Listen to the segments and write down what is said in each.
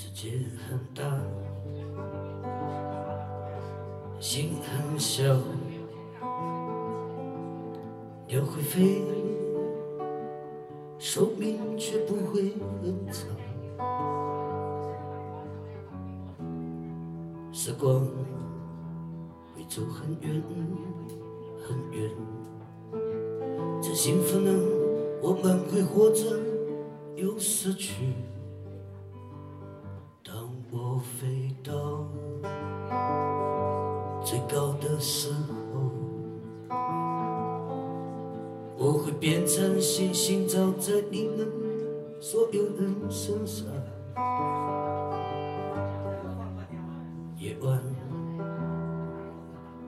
世界很大，心很小，鸟会飞，寿命却不会很长。时光会走很远很远，这幸福呢，我们会活着又失去。我飞到最高的时候，我会变成星星，照在你们所有人身上。夜晚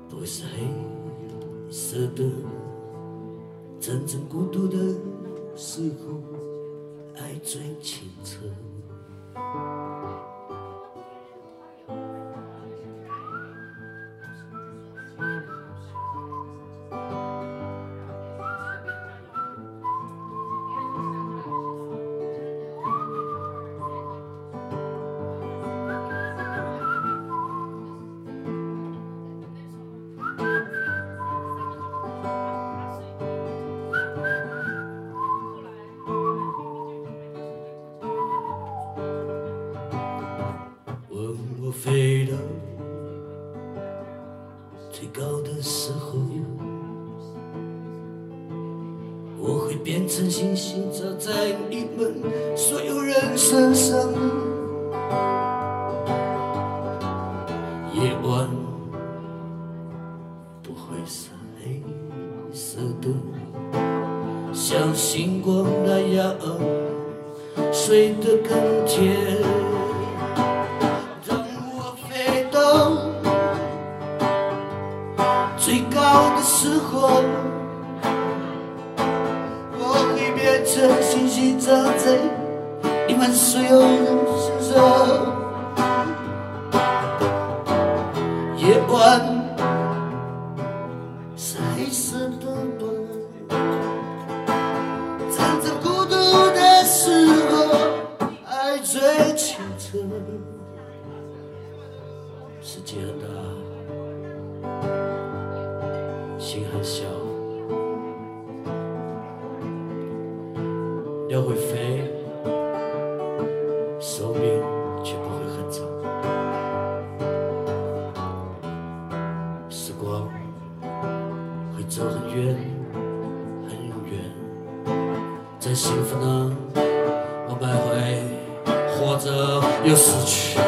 不会是黑色的，真正孤独的时候，爱最清澈。飞到最高的时候，我会变成星星，照在你们所有人身上。夜晚不会是黑色的，像星光那样睡得更甜。的时候，我会变成星星，照在你们所有人身上。夜晚是黑色的吧？真正孤独的时候，爱最清澈。世界很大，心很小，鸟会飞，寿命却不会很长。时光会走很远很远，在幸福呢，我们会活着又失去。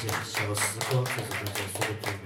小时光这首歌所说的。